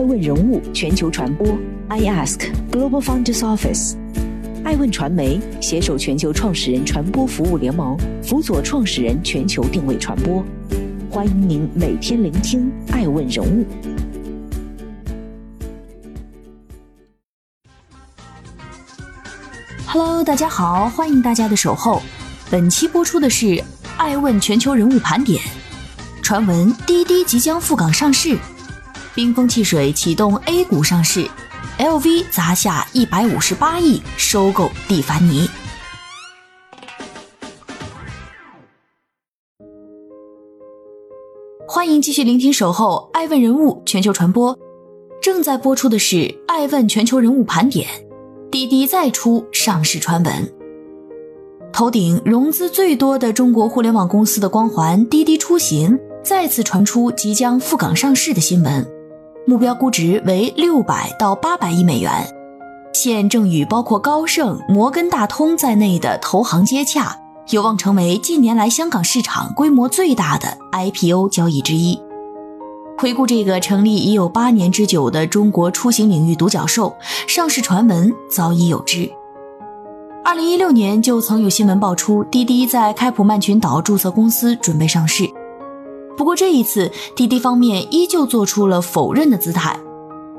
爱问人物全球传播，I Ask Global Founders Office，爱问传媒携手全球创始人传播服务联盟，辅佐创始人全球定位传播。欢迎您每天聆听爱问人物。Hello，大家好，欢迎大家的守候。本期播出的是爱问全球人物盘点。传闻滴滴即将赴港上市，冰封汽水启动 A 股上市，LV 砸下一百五十八亿收购蒂凡尼。欢迎继续聆听守候爱问人物全球传播，正在播出的是爱问全球人物盘点。滴滴再出上市传闻，头顶融资最多的中国互联网公司的光环，滴滴出行。再次传出即将赴港上市的新闻，目标估值为六百到八百亿美元，现正与包括高盛、摩根大通在内的投行接洽，有望成为近年来香港市场规模最大的 IPO 交易之一。回顾这个成立已有八年之久的中国出行领域独角兽，上市传闻早已有之。二零一六年就曾有新闻爆出，滴滴在开普曼群岛注册公司，准备上市。不过这一次，滴滴方面依旧做出了否认的姿态，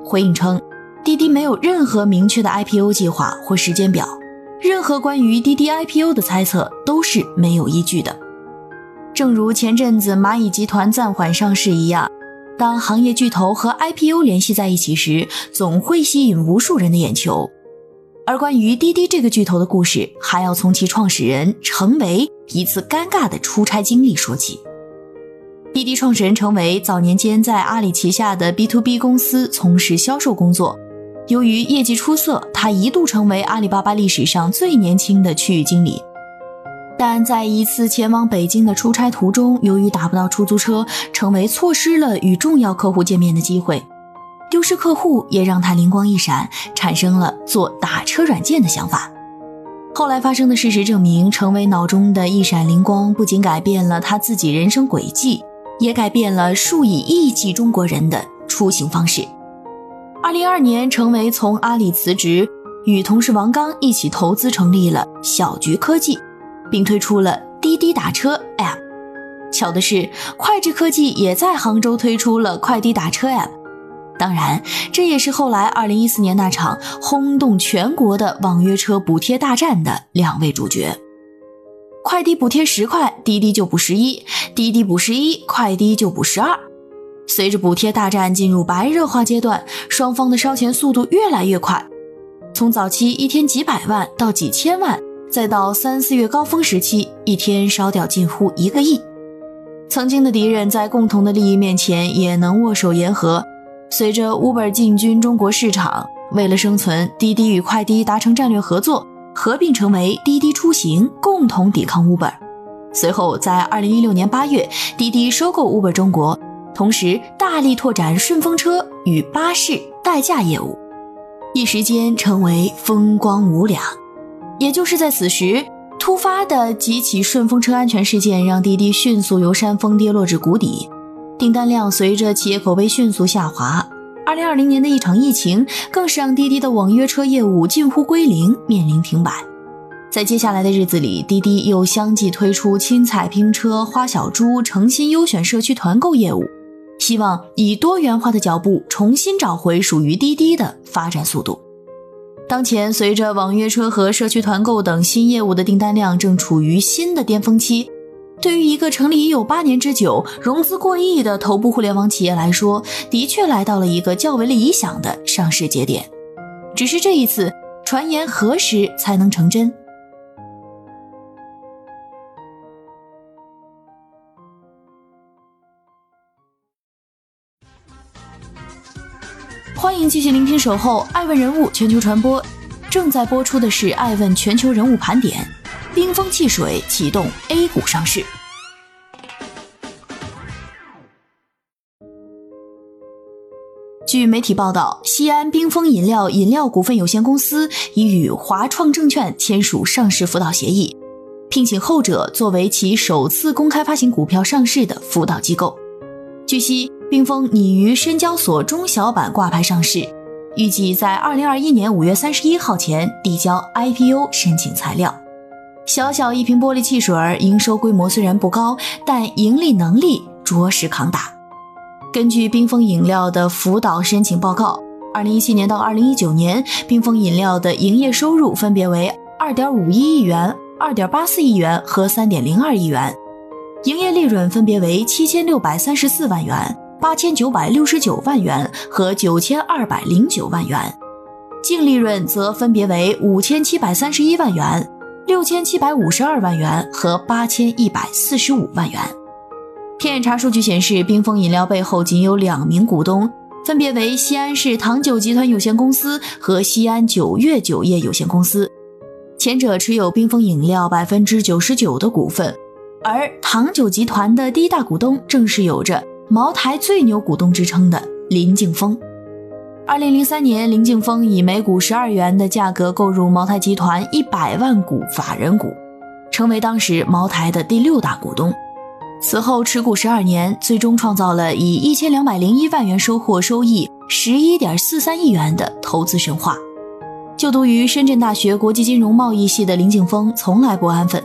回应称，滴滴没有任何明确的 IPO 计划或时间表，任何关于滴滴 IPO 的猜测都是没有依据的。正如前阵子蚂蚁集团暂缓上市一样，当行业巨头和 IPO 联系在一起时，总会吸引无数人的眼球。而关于滴滴这个巨头的故事，还要从其创始人程维一次尴尬的出差经历说起。滴滴创始人程维早年间在阿里旗下的 B to B 公司从事销售工作，由于业绩出色，他一度成为阿里巴巴历史上最年轻的区域经理。但在一次前往北京的出差途中，由于打不到出租车，程维错失了与重要客户见面的机会。丢失客户也让他灵光一闪，产生了做打车软件的想法。后来发生的事实证明，程维脑中的一闪灵光不仅改变了他自己人生轨迹。也改变了数以亿计中国人的出行方式。二零二二年，成为从阿里辞职，与同事王刚一起投资成立了小桔科技，并推出了滴滴打车 App。巧的是，快智科技也在杭州推出了快滴打车 App。当然，这也是后来二零一四年那场轰动全国的网约车补贴大战的两位主角。快滴补贴十块，滴滴就补十一；滴滴补十一，快滴就补十二。随着补贴大战进入白热化阶段，双方的烧钱速度越来越快，从早期一天几百万到几千万，再到三四月高峰时期，一天烧掉近乎一个亿。曾经的敌人在共同的利益面前也能握手言和。随着 Uber 进军中国市场，为了生存，滴滴与快滴达成战略合作。合并成为滴滴出行，共同抵抗 Uber。随后，在二零一六年八月，滴滴收购 Uber 中国，同时大力拓展顺风车与巴士代驾业务，一时间成为风光无两。也就是在此时，突发的几起顺风车安全事件让滴滴迅速由山峰跌落至谷底，订单量随着企业口碑迅速下滑。二零二零年的一场疫情，更是让滴滴的网约车业务近乎归零，面临停摆。在接下来的日子里，滴滴又相继推出青彩拼车、花小猪、诚心优选社区团购业务，希望以多元化的脚步重新找回属于滴滴的发展速度。当前，随着网约车和社区团购等新业务的订单量正处于新的巅峰期。对于一个成立已有八年之久、融资过亿的头部互联网企业来说，的确来到了一个较为理想的上市节点。只是这一次，传言何时才能成真？欢迎继续聆听《守候爱问人物全球传播》，正在播出的是《爱问全球人物盘点》。冰封汽水启动 A 股上市。据媒体报道，西安冰峰饮料饮料股份有限公司已与华创证券签署上市辅导协议，聘请后者作为其首次公开发行股票上市的辅导机构。据悉，冰封拟于深交所中小板挂牌上市，预计在二零二一年五月三十一号前递交 IPO 申请材料。小小一瓶玻璃汽水，营收规模虽然不高，但盈利能力着实抗打。根据冰峰饮料的辅导申请报告，二零一七年到二零一九年，冰峰饮料的营业收入分别为二点五一亿元、二点八四亿元和三点零二亿元，营业利润分别为七千六百三十四万元、八千九百六十九万元和九千二百零九万元，净利润则分别为五千七百三十一万元。六千七百五十二万元和八千一百四十五万元。天眼查数据显示，冰封饮料背后仅有两名股东，分别为西安市糖酒集团有限公司和西安九月酒业有限公司，前者持有冰封饮料百分之九十九的股份，而糖酒集团的第一大股东正是有着“茅台最牛股东”之称的林敬峰。二零零三年，林敬峰以每股十二元的价格购入茅台集团一百万股法人股，成为当时茅台的第六大股东。此后持股十二年，最终创造了以一千两百零一万元收获收益十一点四三亿元的投资神话。就读于深圳大学国际金融贸易系的林敬峰从来不安分，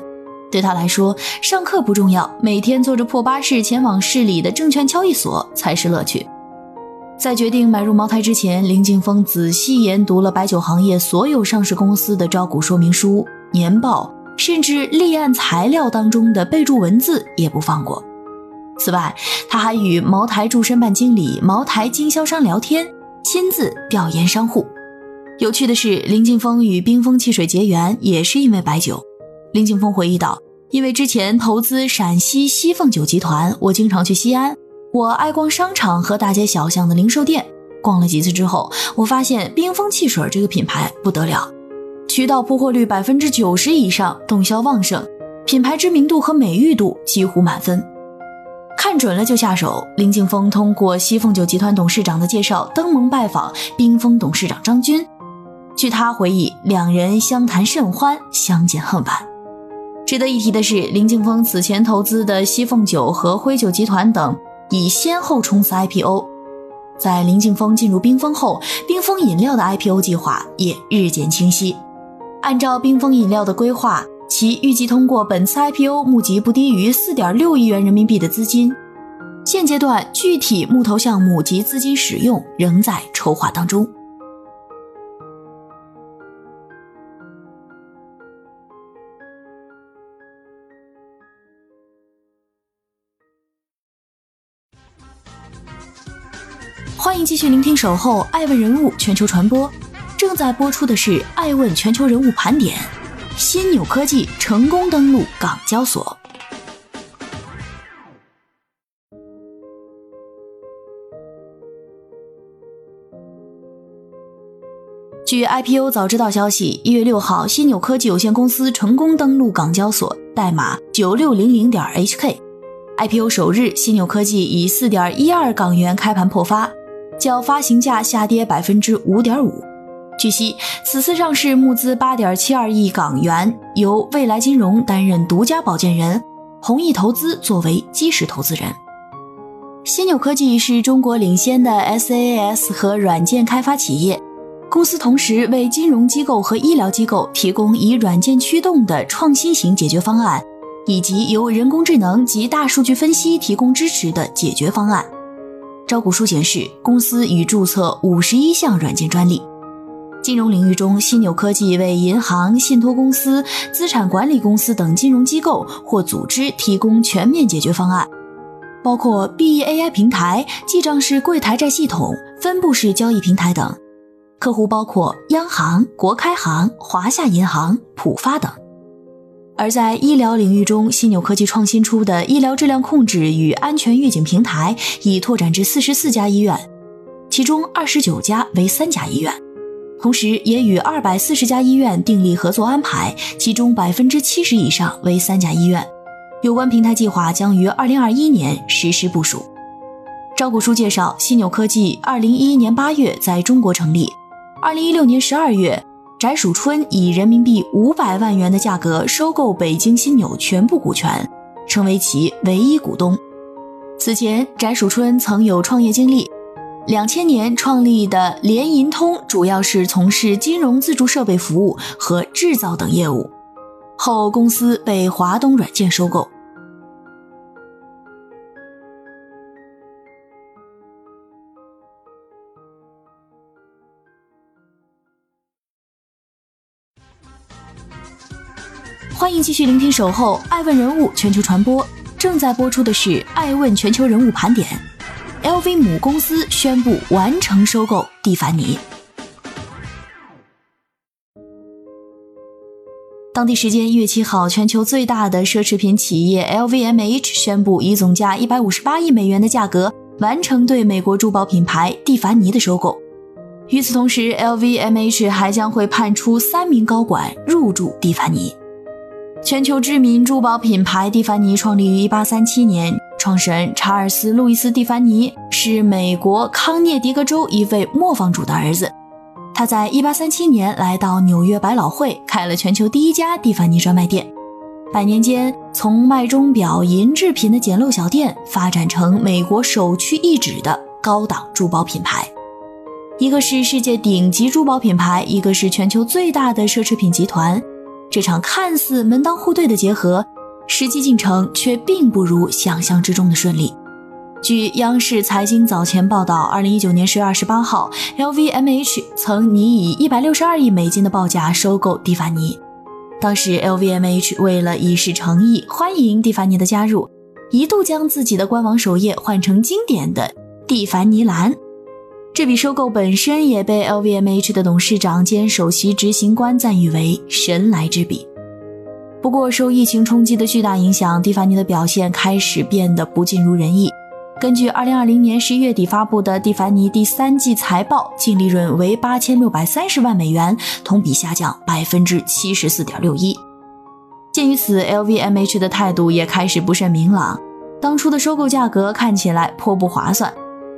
对他来说，上课不重要，每天坐着破巴士前往市里的证券交易所才是乐趣。在决定买入茅台之前，林敬峰仔细研读了白酒行业所有上市公司的招股说明书、年报，甚至立案材料当中的备注文字也不放过。此外，他还与茅台驻申办经理、茅台经销商聊天，亲自调研商户。有趣的是，林敬峰与冰峰汽水结缘也是因为白酒。林敬峰回忆道：“因为之前投资陕西西凤酒集团，我经常去西安。”我爱逛商场和大街小巷的零售店，逛了几次之后，我发现冰峰汽水这个品牌不得了，渠道铺货率百分之九十以上，动销旺盛，品牌知名度和美誉度几乎满分。看准了就下手。林敬峰通过西凤酒集团董事长的介绍，登门拜访冰峰董事长张军。据他回忆，两人相谈甚欢，相见恨晚。值得一提的是，林敬峰此前投资的西凤酒和辉酒集团等。已先后冲刺 IPO，在林敬峰进入冰峰后，冰峰饮料的 IPO 计划也日渐清晰。按照冰峰饮料的规划，其预计通过本次 IPO 募集不低于四点六亿元人民币的资金。现阶段，具体募投项目及资金使用仍在筹划当中。继续聆听《守候爱问人物全球传播》，正在播出的是《爱问全球人物盘点》。新纽科技成功登陆港交所。据 IPO 早知道消息，一月六号，新纽科技有限公司成功登陆港交所，代码九六零零点 HK。IPO 首日，新纽科技以四点一二港元开盘破发。较发行价下跌百分之五点五。据悉，此次上市募资八点七二亿港元，由未来金融担任独家保荐人，弘毅投资作为基石投资人。新纽科技是中国领先的 SaaS 和软件开发企业，公司同时为金融机构和医疗机构提供以软件驱动的创新型解决方案，以及由人工智能及大数据分析提供支持的解决方案。招股书显示，公司已注册五十一项软件专利。金融领域中，新纽科技为银行、信托公司、资产管理公司等金融机构或组织提供全面解决方案，包括 BEAI 平台、记账式柜台债系统、分布式交易平台等。客户包括央行、国开行、华夏银行、浦发等。而在医疗领域中，犀纽科技创新出的医疗质量控制与安全预警平台已拓展至四十四家医院，其中二十九家为三甲医院，同时也与二百四十家医院订立合作安排，其中百分之七十以上为三甲医院。有关平台计划将于二零二一年实施部署。招股书介绍，犀纽科技二零一一年八月在中国成立，二零一六年十二月。翟曙春以人民币五百万元的价格收购北京新纽全部股权，成为其唯一股东。此前，翟曙春曾有创业经历。两千年创立的联银通主要是从事金融自助设备服务和制造等业务，后公司被华东软件收购。欢迎继续聆听《守候爱问人物全球传播》，正在播出的是《爱问全球人物盘点》。LV 母公司宣布完成收购蒂凡尼。当地时间一月七号，全球最大的奢侈品企业 LVMH 宣布以总价一百五十八亿美元的价格完成对美国珠宝品牌蒂凡尼的收购。与此同时，LVMH 还将会派出三名高管入驻蒂凡尼。全球知名珠宝品牌蒂凡尼创立于一八三七年，创始人查尔斯·路易斯·蒂凡尼是美国康涅狄格州一位磨坊主的儿子。他在一八三七年来到纽约百老汇，开了全球第一家蒂凡尼专卖店。百年间，从卖钟表、银制品的简陋小店，发展成美国首屈一指的高档珠宝品牌。一个是世界顶级珠宝品牌，一个是全球最大的奢侈品集团。这场看似门当户对的结合，实际进程却并不如想象之中的顺利。据央视财经早前报道，二零一九年十月二十八号，LVMH 曾拟以一百六十二亿美金的报价收购蒂凡尼。当时，LVMH 为了以示诚意，欢迎蒂凡尼的加入，一度将自己的官网首页换成经典的蒂凡尼蓝。这笔收购本身也被 LVMH 的董事长兼首席执行官赞誉为神来之笔。不过，受疫情冲击的巨大影响，蒂凡尼的表现开始变得不尽如人意。根据2020年11月底发布的蒂凡尼第三季财报，净利润为8630万美元，同比下降74.61%。鉴于此，LVMH 的态度也开始不甚明朗。当初的收购价格看起来颇不划算。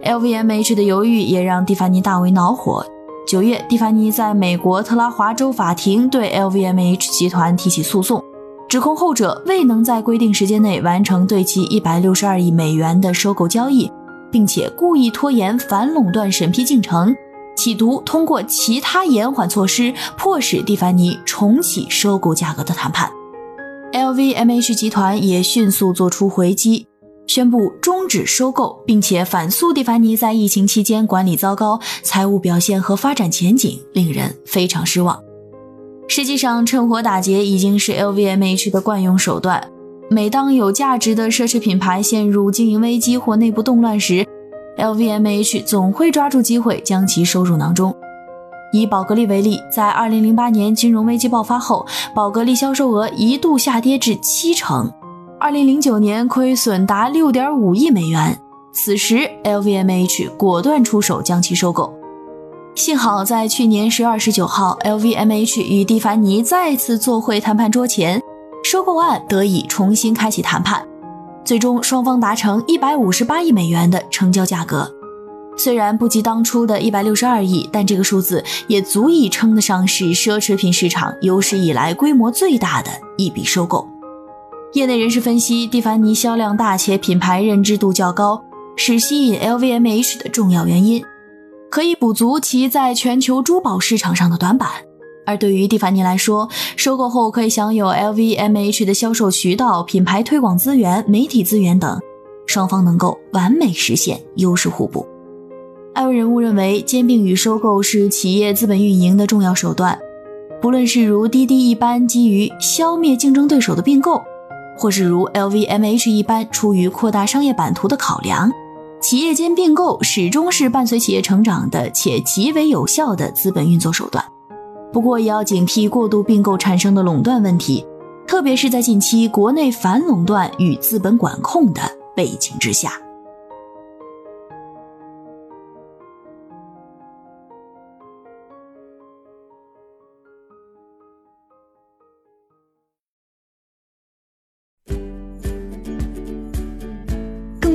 LVMH 的犹豫也让蒂凡尼大为恼火。九月，蒂凡尼在美国特拉华州法庭对 LVMH 集团提起诉讼，指控后者未能在规定时间内完成对其一百六十二亿美元的收购交易，并且故意拖延反垄断审批进程，企图通过其他延缓措施迫使蒂凡尼重启收购价格的谈判。LVMH 集团也迅速做出回击。宣布终止收购，并且反诉蒂凡尼在疫情期间管理糟糕，财务表现和发展前景令人非常失望。实际上，趁火打劫已经是 LVMH 的惯用手段。每当有价值的奢侈品牌陷入经营危机或内部动乱时，LVMH 总会抓住机会将其收入囊中。以宝格丽为例，在2008年金融危机爆发后，宝格丽销售额一度下跌至七成。二零零九年亏损达六点五亿美元，此时 LVMH 果断出手将其收购。幸好在去年十月二十九号，LVMH 与蒂凡尼再次坐回谈判桌前，收购案得以重新开启谈判，最终双方达成一百五十八亿美元的成交价格。虽然不及当初的一百六十二亿，但这个数字也足以称得上是奢侈品市场有史以来规模最大的一笔收购。业内人士分析，蒂凡尼销量大且品牌认知度较高，是吸引 LVMH 的重要原因，可以补足其在全球珠宝市场上的短板。而对于蒂凡尼来说，收购后可以享有 LVMH 的销售渠道、品牌推广资源、媒体资源等，双方能够完美实现优势互补。艾文人物认为，兼并与收购是企业资本运营的重要手段，不论是如滴滴一般基于消灭竞争对手的并购。或是如 LVMH 一般，出于扩大商业版图的考量，企业间并购始终是伴随企业成长的且极为有效的资本运作手段。不过，也要警惕过度并购产生的垄断问题，特别是在近期国内反垄断与资本管控的背景之下。